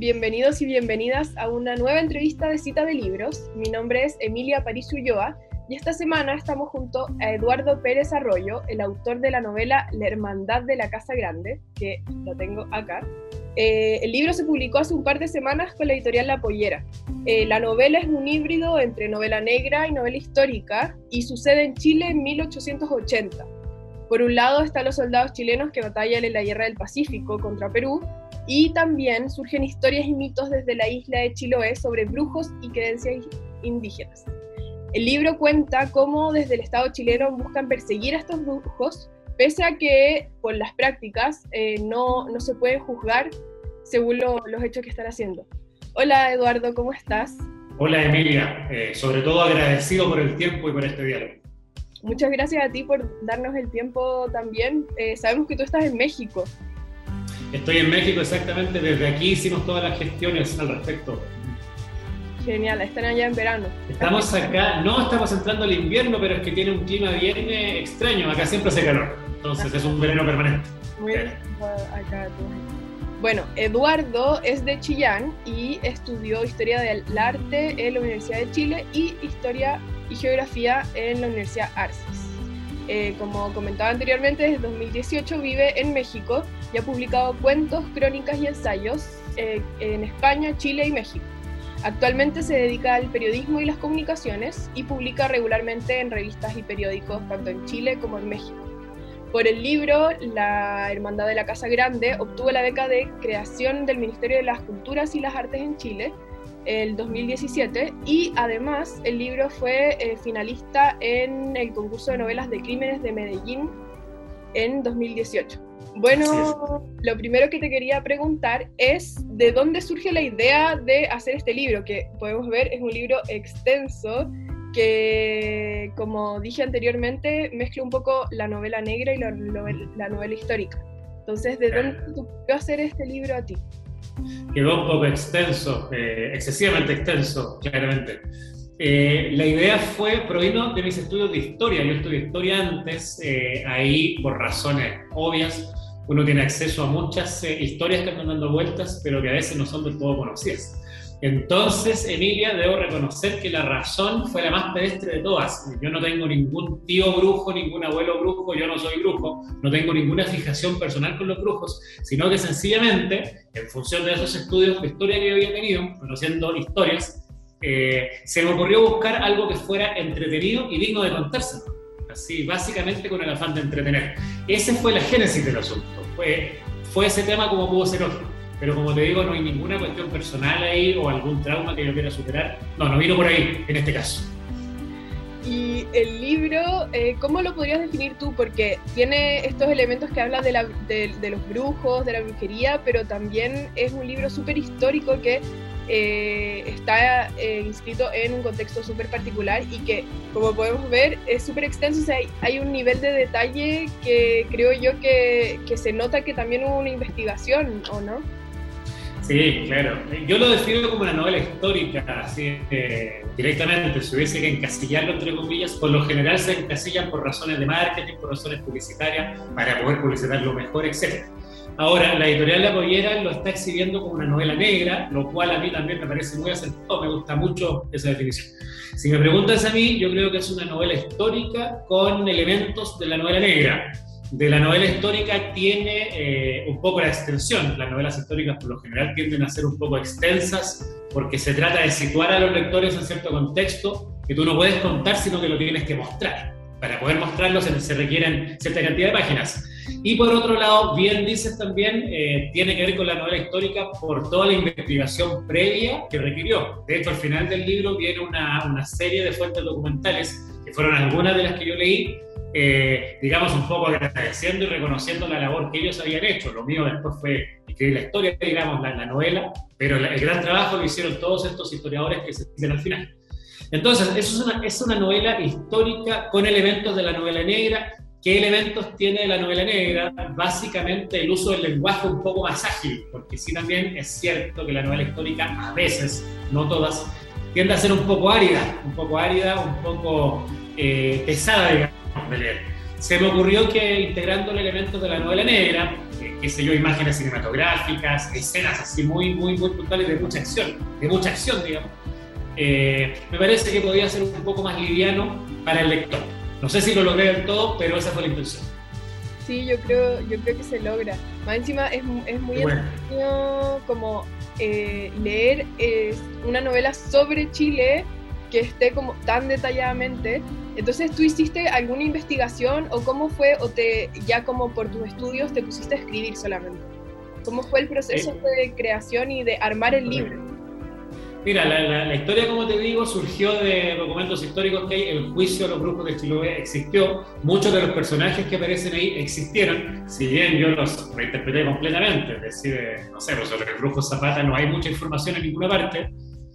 bienvenidos y bienvenidas a una nueva entrevista de Cita de Libros. Mi nombre es Emilia París Ulloa y esta semana estamos junto a Eduardo Pérez Arroyo, el autor de la novela La Hermandad de la Casa Grande, que lo tengo acá. Eh, el libro se publicó hace un par de semanas con la editorial La Pollera. Eh, la novela es un híbrido entre novela negra y novela histórica y sucede en Chile en 1880. Por un lado están los soldados chilenos que batallan en la Guerra del Pacífico contra Perú y también surgen historias y mitos desde la isla de Chiloé sobre brujos y creencias indígenas. El libro cuenta cómo desde el Estado chileno buscan perseguir a estos brujos, pese a que por las prácticas eh, no, no, se pueden juzgar según los hechos que están haciendo. Hola Eduardo, ¿cómo estás? Hola Emilia, eh, sobre todo agradecido por el tiempo y por este diálogo. Muchas gracias a ti por darnos el tiempo también. Eh, sabemos que tú estás en México. Estoy en México exactamente, desde aquí hicimos todas las gestiones al respecto. Genial, están allá en verano. Estamos acá, no estamos entrando al invierno, pero es que tiene un clima bien eh, extraño, acá siempre hace calor, entonces es un verano permanente. Muy bien, acá bueno, Eduardo es de Chillán y estudió Historia del Arte en la Universidad de Chile y Historia y Geografía en la Universidad Arces. Eh, como comentaba anteriormente, desde 2018 vive en México y ha publicado cuentos, crónicas y ensayos eh, en España, Chile y México. Actualmente se dedica al periodismo y las comunicaciones y publica regularmente en revistas y periódicos tanto en Chile como en México. Por el libro La Hermandad de la Casa Grande obtuvo la beca de creación del Ministerio de las Culturas y las Artes en Chile el 2017 y además el libro fue eh, finalista en el concurso de novelas de crímenes de Medellín en 2018. Bueno, lo primero que te quería preguntar es de dónde surge la idea de hacer este libro, que podemos ver es un libro extenso que, como dije anteriormente, mezcla un poco la novela negra y la novela, histórica. Entonces, ¿de dónde te hacer este libro a ti? quedó un poco extenso, eh, excesivamente extenso, claramente. Eh, la idea fue, provino de mis estudios de historia. Yo estudié historia antes, eh, ahí por razones obvias. Uno tiene acceso a muchas historias que están dando vueltas, pero que a veces no son del todo conocidas. Entonces, Emilia, debo reconocer que la razón fue la más pedestre de todas. Yo no tengo ningún tío brujo, ningún abuelo brujo, yo no soy brujo, no tengo ninguna fijación personal con los brujos, sino que sencillamente, en función de esos estudios de historia que yo había tenido, conociendo historias, eh, se me ocurrió buscar algo que fuera entretenido y digno de contarse. Así, básicamente con el afán de entretener. Ese fue la génesis del asunto. Fue, fue ese tema como pudo ser otro. Pero como te digo, no hay ninguna cuestión personal ahí o algún trauma que yo quiera superar. No, no vino por ahí en este caso. Y el libro, eh, ¿cómo lo podrías definir tú? Porque tiene estos elementos que hablan de, de, los brujos, de la brujería, pero también es un libro súper histórico que eh, está eh, inscrito en un contexto súper particular y que, como podemos ver, es súper extenso. O sea, hay, hay, un nivel de detalle que creo yo que, que se nota que también hubo una investigación, ¿o no? Sí, claro. Yo lo defino como una novela histórica, así eh, directamente. Si hubiese que encasillarlo entre comillas, por lo general se encasillan por razones de marketing, por razones publicitarias, para poder publicitarlo mejor, etc. Ahora, la editorial La Pollera lo está exhibiendo como una novela negra, lo cual a mí también me parece muy acertado, me gusta mucho esa definición. Si me preguntas a mí, yo creo que es una novela histórica con elementos de la novela negra de la novela histórica tiene eh, un poco la extensión. Las novelas históricas por lo general tienden a ser un poco extensas porque se trata de situar a los lectores en cierto contexto que tú no puedes contar, sino que lo tienes que mostrar. Para poder mostrarlo se, requieren cierta cantidad de páginas. Y por otro lado, bien dices también, eh, tiene que ver con la novela histórica por toda la investigación previa que requirió. De hecho, al final del libro viene una, una serie de fuentes documentales, que fueron algunas de las que yo leí, eh, digamos, un poco agradeciendo y reconociendo la labor que ellos habían hecho. Lo mío después fue escribir la historia, digamos, la, novela, pero el gran trabajo lo hicieron todos estos historiadores que se dicen al final. Entonces, eso es una, es una novela histórica con elementos de la novela negra. ¿Qué elementos tiene la novela negra? Básicamente el uso del lenguaje un poco más ágil, porque sí también es cierto que la novela histórica a veces, no todas, tiende a ser un poco árida, un poco árida, un poco eh, pesada, digamos se me ocurrió que integrando elementos de la novela negra, eh, qué sé yo, imágenes cinematográficas, escenas así muy, muy, muy puntuales de mucha acción, de mucha acción, digamos. Eh, me parece que podía ser un poco más liviano para el lector. No sé si lo logré del todo, pero esa fue la intención. Sí, yo creo, yo creo que se logra. Más encima es, es muy bueno. como eh, leer una novela sobre Chile que esté como tan detalladamente. Entonces, ¿tú hiciste alguna investigación o cómo fue, o te ya como por tus estudios te pusiste a escribir solamente? ¿Cómo fue el proceso eh. de creación y de armar el libro? Mira, la, historia, como te digo, surgió de documentos históricos que hay. El juicio de los brujos de Chiloé existió. Muchos de los personajes que aparecen ahí existieron, si bien yo los reinterpreté completamente. Es decir, no sé, pues sobre el brujo Zapata no hay mucha información en ninguna parte.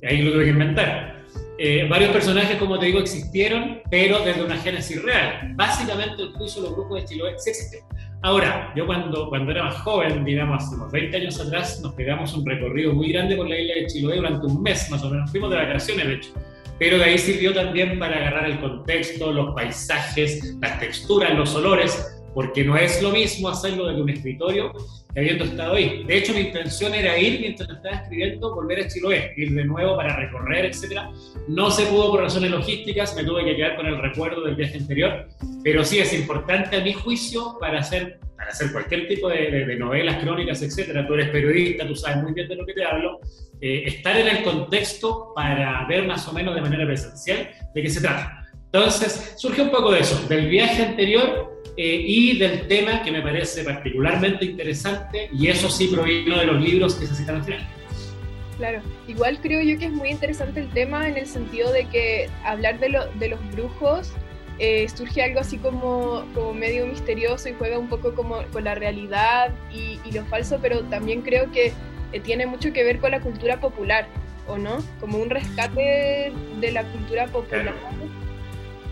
Ahí lo tuve que inventar. Eh, varios personajes, como te digo, existieron, pero desde una génesis real. Básicamente, el juicio de los brujos de Chiloé sí existió. Ahora, yo cuando, cuando era más joven, digamos, unos 20 años atrás, nos pegamos un recorrido muy grande por la isla de Chiloé durante un mes, más o menos. Fuimos de vacaciones, de hecho. Pero de ahí sirvió también para agarrar el contexto, los paisajes, las texturas, los olores, porque no es lo mismo hacerlo desde un escritorio que habiendo estado ahí. De hecho, mi intención era ir mientras estaba escribiendo, volver a Chiloé, ir de nuevo para recorrer, etc. No se pudo por razones logísticas, me tuve que quedar con el recuerdo del viaje anterior, pero sí es importante a mi juicio para hacer, para hacer cualquier tipo de, novelas, crónicas, etcétera. Tú eres periodista, tú sabes muy bien de lo que te hablo. Eh, estar en el contexto para ver más o menos de manera presencial de qué se trata. Entonces, surgió un poco de eso, del viaje anterior eh, y del tema que me parece particularmente interesante, y eso sí provino de los libros que se citan al final. Claro, igual creo yo que es muy interesante el tema en el sentido de que hablar de, lo, de los brujos eh, surge algo así como, como medio misterioso y juega un poco como con la realidad y, lo falso, pero también creo que eh, tiene mucho que ver con la cultura popular, ¿o no? Como un rescate de la cultura popular. Claro.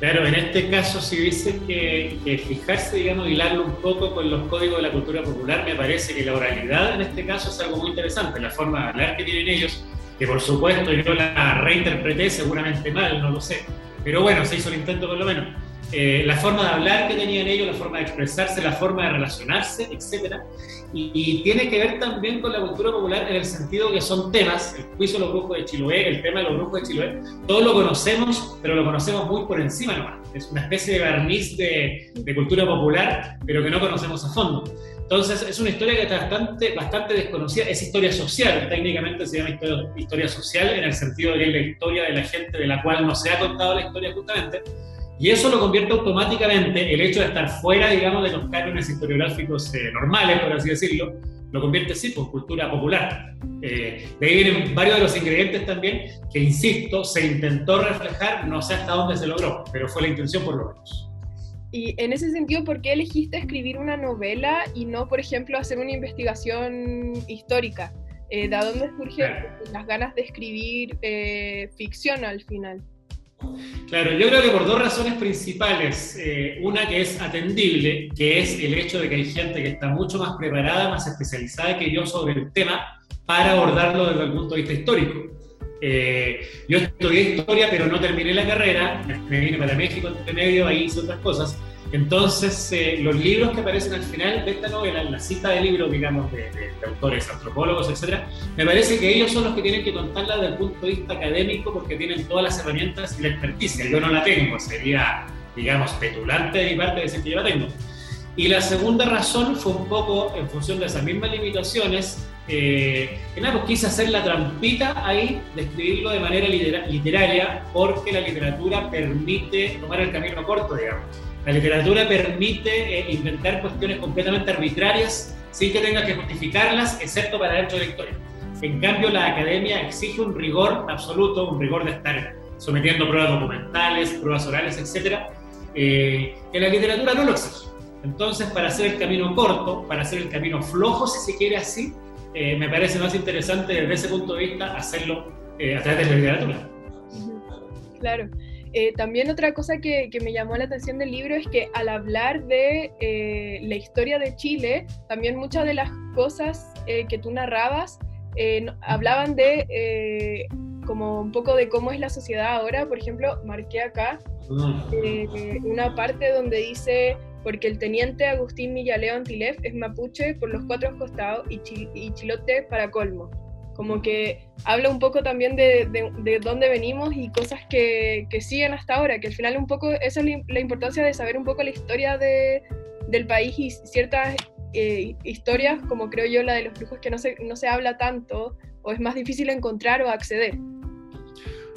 En este caso, si hubiese que, que, fijarse, digamos, hilarlo un poco con los códigos de la cultura popular, me parece que la oralidad en este caso es algo muy interesante, la forma de hablar que tienen ellos, que por supuesto yo la reinterpreté seguramente mal, no lo sé, pero bueno, se hizo el intento por lo menos. Eh, la forma de hablar que tenían ellos, la forma de expresarse, la forma de relacionarse, etc. Y, tiene que ver también con la cultura popular en el sentido que son temas, el juicio de los brujos de Chiloé, el tema de los brujos de Chiloé, todos lo conocemos, pero lo conocemos muy por encima nomás. Es una especie de barniz de, de cultura popular, pero que no conocemos a fondo. Entonces, es una historia que está bastante, bastante desconocida. Es historia social, técnicamente se llama historia, social en el sentido de que es la historia de la gente de la cual no se ha contado la historia justamente. Y eso lo convierte automáticamente, el hecho de estar fuera, digamos, de los cánones historiográficos eh, normales, por así decirlo, lo convierte, sí, por cultura popular. Eh, de ahí vienen varios de los ingredientes también que, insisto, se intentó reflejar, no sé hasta dónde se logró, pero fue la intención por lo menos. Y en ese sentido, ¿por qué elegiste escribir una novela y no, por ejemplo, hacer una investigación histórica? Eh, ¿De dónde surgen las ganas de escribir eh, ficción al final? Claro, yo creo que por dos razones principales. Eh, una que es atendible, que es el hecho de que hay gente que está mucho más preparada, más especializada que yo sobre el tema para abordarlo desde el punto de vista histórico. yo estudié historia, pero no terminé la carrera, me vine para México entre medio, ahí hice otras cosas. Entonces, eh, los libros que aparecen al final de esta novela, la cita de libros, digamos, de, autores, antropólogos, etcétera, me parece que ellos son los que tienen que contarla desde el punto de vista académico porque tienen todas las herramientas y la experticia. Yo no la tengo, sería, digamos, petulante de mi parte decir que yo la tengo. Y la segunda razón fue un poco en función de esas mismas limitaciones, eh, que nada, pues quise hacer la trampita ahí de escribirlo de manera literaria, porque la literatura permite tomar el camino corto, digamos. La literatura permite eh, inventar cuestiones completamente arbitrarias sin que tenga que justificarlas, excepto para dentro de historia. En cambio, la academia exige un rigor absoluto, un rigor de estar sometiendo pruebas documentales, pruebas orales, etc., eh, que la literatura no lo exige. Entonces, para hacer el camino corto, para hacer el camino flojo, si se quiere así, eh, me parece más interesante desde ese punto de vista hacerlo a través de la literatura. Claro. Eh, también otra cosa que, me llamó la atención del libro es que al hablar de eh, la historia de Chile, también muchas de las cosas eh, que tú narrabas hablaban de como un poco de cómo es la sociedad ahora. Por ejemplo, marqué acá una parte donde dice porque el teniente Agustín Millaleo Antilef es mapuche por los cuatro costados y chilote para colmo. Como que habla un poco también de, de, dónde venimos y cosas que, que, siguen hasta ahora, que al final un poco esa es la, importancia de saber un poco la historia de, del país y ciertas eh, historias, como creo yo la de los brujos, que no se, no se habla tanto o es más difícil encontrar o acceder.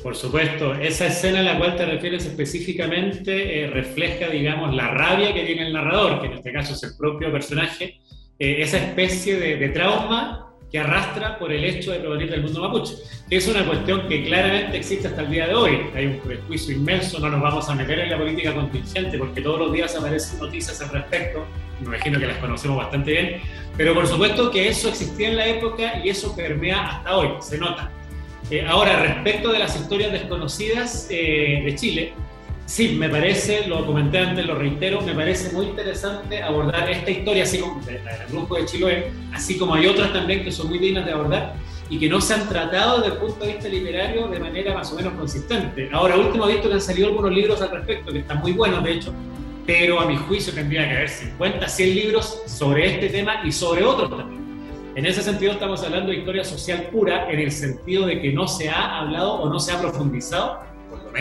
Por supuesto, esa escena a la cual te refieres específicamente eh, refleja, digamos, la rabia que tiene el narrador, que en este caso es el propio personaje, eh, esa especie de, de trauma que arrastra por el hecho de provenir del mundo mapuche, es una cuestión que claramente existe hasta el día de hoy. Hay un prejuicio inmenso, no nos vamos a meter en la política contingente porque todos los días aparecen noticias al respecto, me imagino que las conocemos bastante bien, pero por supuesto que eso existía en la época y eso permea hasta hoy, se nota. Eh, ahora, respecto de las historias desconocidas eh, de Chile, Sí, me parece, lo comenté antes, lo reitero, me parece muy interesante abordar esta historia, así como la del grupo de Chiloé, así como hay otras también que son muy dignas de abordar y que no se han tratado desde el punto de vista literario de manera más o menos consistente. Ahora, último, he visto que han salido algunos libros al respecto, que están muy buenos, de hecho, pero a mi juicio tendría que haber 50, 100 libros sobre este tema y sobre otros también. En ese sentido estamos hablando de historia social pura, en el sentido de que no se ha hablado o no se ha profundizado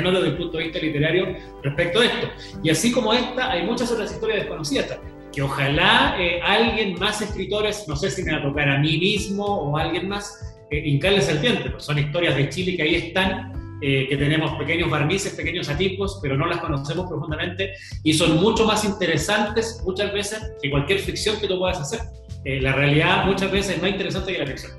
menos desde el punto de vista literario, respecto a esto. Y así como esta, hay muchas otras historias desconocidas también, que ojalá eh, alguien más escritores, no sé si me va a tocar a mí mismo o a alguien más, eh, hincarles el diente, pues son historias de Chile que ahí están, eh, que tenemos pequeños barnices, pequeños atipos, pero no las conocemos profundamente y son mucho más interesantes muchas veces que cualquier ficción que tú puedas hacer. Eh, la realidad muchas veces es más interesante que la ficción.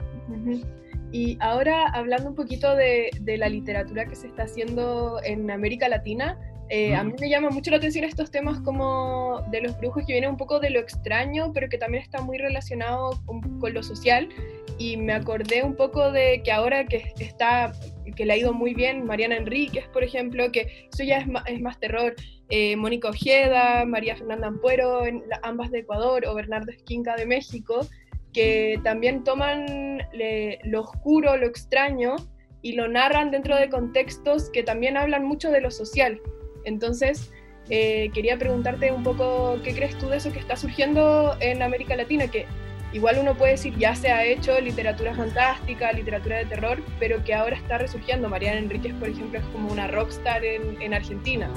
Y ahora hablando un poquito de, la literatura que se está haciendo en América Latina, eh, a mí me llama mucho la atención estos temas como de los brujos que vienen un poco de lo extraño, pero que también está muy relacionado con, lo social. Y me acordé un poco de que ahora que está, que le ha ido muy bien Mariana Enríquez, por ejemplo, que eso ya es más, es más terror. Eh, Mónica Ojeda, María Fernanda Ampuero, ambas de Ecuador, o Bernardo Esquinca de México, que también toman lo oscuro, lo extraño y lo narran dentro de contextos que también hablan mucho de lo social. Entonces, eh, quería preguntarte un poco qué crees tú de eso que está surgiendo en América Latina, que igual uno puede decir ya se ha hecho literatura fantástica, literatura de terror, pero que ahora está resurgiendo. Mariana Enríquez, por ejemplo, es como una rockstar en, en Argentina.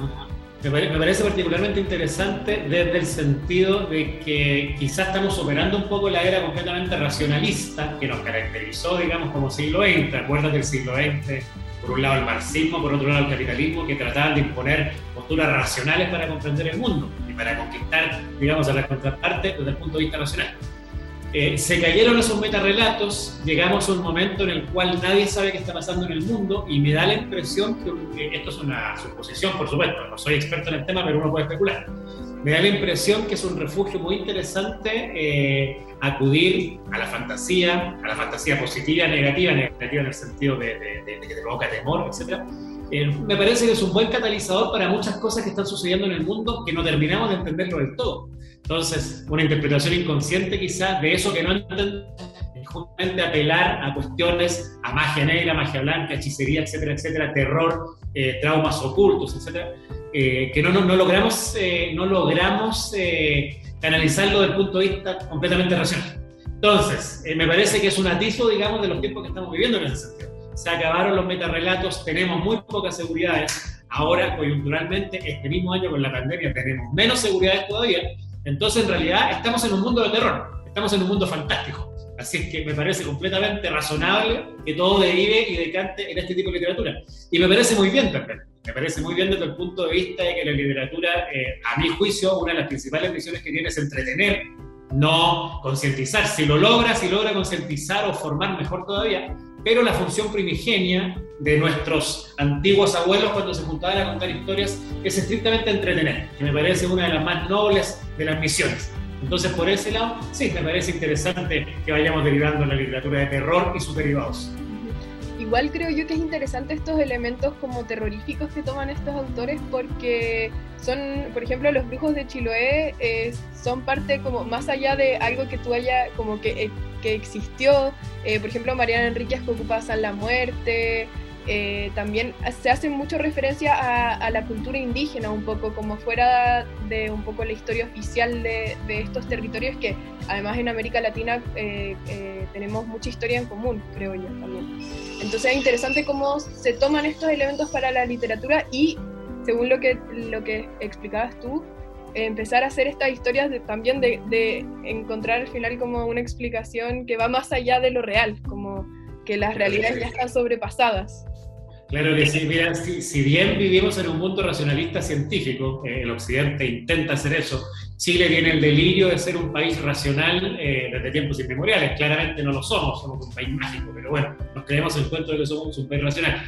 Me, parece particularmente interesante desde el sentido de que quizás estamos superando un poco la era completamente racionalista que nos caracterizó, digamos, como siglo XX. Acuérdate del siglo XX, por un lado el marxismo, por otro lado el capitalismo, que trataban de imponer posturas racionales para comprender el mundo y para conquistar, digamos, a la contraparte desde el punto de vista racional. Eh, se cayeron esos metarrelatos, llegamos a un momento en el cual nadie sabe qué está pasando en el mundo y me da la impresión que, esto es una suposición, por supuesto, no soy experto en el tema, pero uno puede especular. Me da la impresión que es un refugio muy interesante eh, acudir a la fantasía, a la fantasía positiva, negativa, negativa en el sentido de, que te provoca temor, etc. Eh, me parece que es un buen catalizador para muchas cosas que están sucediendo en el mundo que no terminamos de entenderlo del todo. Entonces, una interpretación inconsciente quizás de eso que no entendemos es justamente apelar a cuestiones, a magia negra, magia blanca, hechicería, etcétera, etcétera, terror, eh, traumas ocultos, etcétera, eh, que no, no, no, logramos, eh, no logramos canalizarlo desde el punto de vista completamente racional. Entonces, me parece que es un atizo, digamos, de los tiempos que estamos viviendo en ese sentido. Se acabaron los metarrelatos, tenemos muy pocas seguridades. Ahora, coyunturalmente, este mismo año con la pandemia, tenemos menos seguridades todavía entonces, en realidad, estamos en un mundo de terror, estamos en un mundo fantástico. Así es que me parece completamente razonable que todo derive y decante en este tipo de literatura. Y me parece muy bien también. Me parece muy bien desde el punto de vista de que la literatura, eh, a mi juicio, una de las principales misiones que tiene es entretener, no concientizar. Si lo logra, si logra concientizar o formar, mejor todavía. Pero la función primigenia de nuestros antiguos abuelos cuando se juntaban a contar historias es estrictamente entretener, que me parece una de las más nobles de las misiones. Entonces, por ese lado, sí, me parece interesante que vayamos derivando la literatura de terror y sus derivados. Igual creo yo que es interesante estos elementos como terroríficos que toman estos autores porque son, por ejemplo, los brujos de Chiloé eh, son parte como más allá de algo que tú haya como que, eh, que existió. Eh, por ejemplo, Mariana Enríquez que ocupa San la Muerte, eh, también se hace mucha referencia a, la cultura indígena, un poco como fuera de un poco la historia oficial de, estos territorios que además en América Latina eh, eh, tenemos mucha historia en común, creo yo también. Entonces es interesante cómo se toman estos elementos para la literatura y, según lo que, lo que explicabas tú, empezar a hacer estas historias también de, de encontrar al final como una explicación que va más allá de lo real, como que las realidades ya están sobrepasadas. Claro que sí, mira, si, bien vivimos en un mundo racionalista científico, eh, el Occidente intenta hacer eso, Chile tiene el delirio de ser un país racional eh, desde tiempos inmemoriales, claramente no lo somos, somos un país mágico, pero bueno, nos creemos el cuento de que somos un país racional.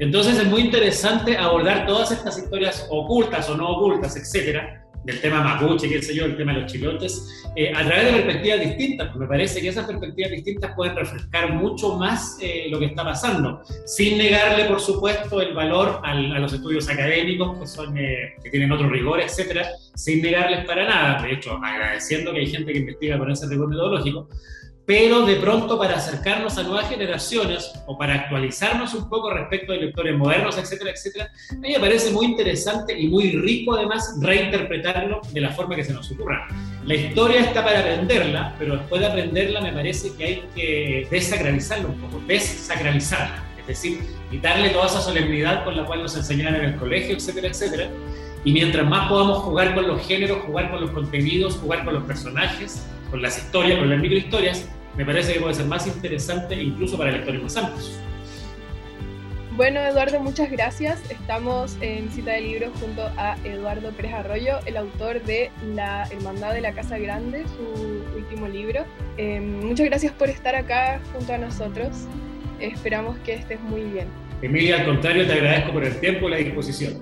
Entonces es muy interesante abordar todas estas historias ocultas o no ocultas, etcétera, del tema mapuche, qué sé yo, el tema de los chilotes, eh, a través de perspectivas distintas, porque me parece que esas perspectivas distintas pueden refrescar mucho más eh, lo que está pasando, sin negarle, por supuesto, el valor a los estudios académicos, que, son, eh, que tienen otro rigor, etcétera, sin negarles para nada, de hecho, agradeciendo que hay gente que investiga con ese rigor metodológico, pero de pronto para acercarnos a nuevas generaciones o para actualizarnos un poco respecto de lectores modernos, etcétera, etcétera, a mí me parece muy interesante y muy rico además reinterpretarlo de la forma que se nos ocurra. La historia está para aprenderla, pero después de aprenderla me parece que hay que desacralizarla un poco, desacralizarla, es decir, quitarle toda esa solemnidad con la cual nos enseñaron en el colegio, etcétera, etcétera. Y mientras más podamos jugar con los géneros, jugar con los contenidos, jugar con los personajes, con las historias, con las microhistorias, me parece que puede ser más interesante incluso para lectores más amplios. Bueno, Eduardo, muchas gracias. Estamos en Cita de Libros junto a Eduardo Pérez Arroyo, el autor de La Hermandad de la Casa Grande, su último libro. Eh, muchas gracias por estar acá junto a nosotros. Esperamos que estés muy bien. Emilia, al contrario, te agradezco por el tiempo y la disposición.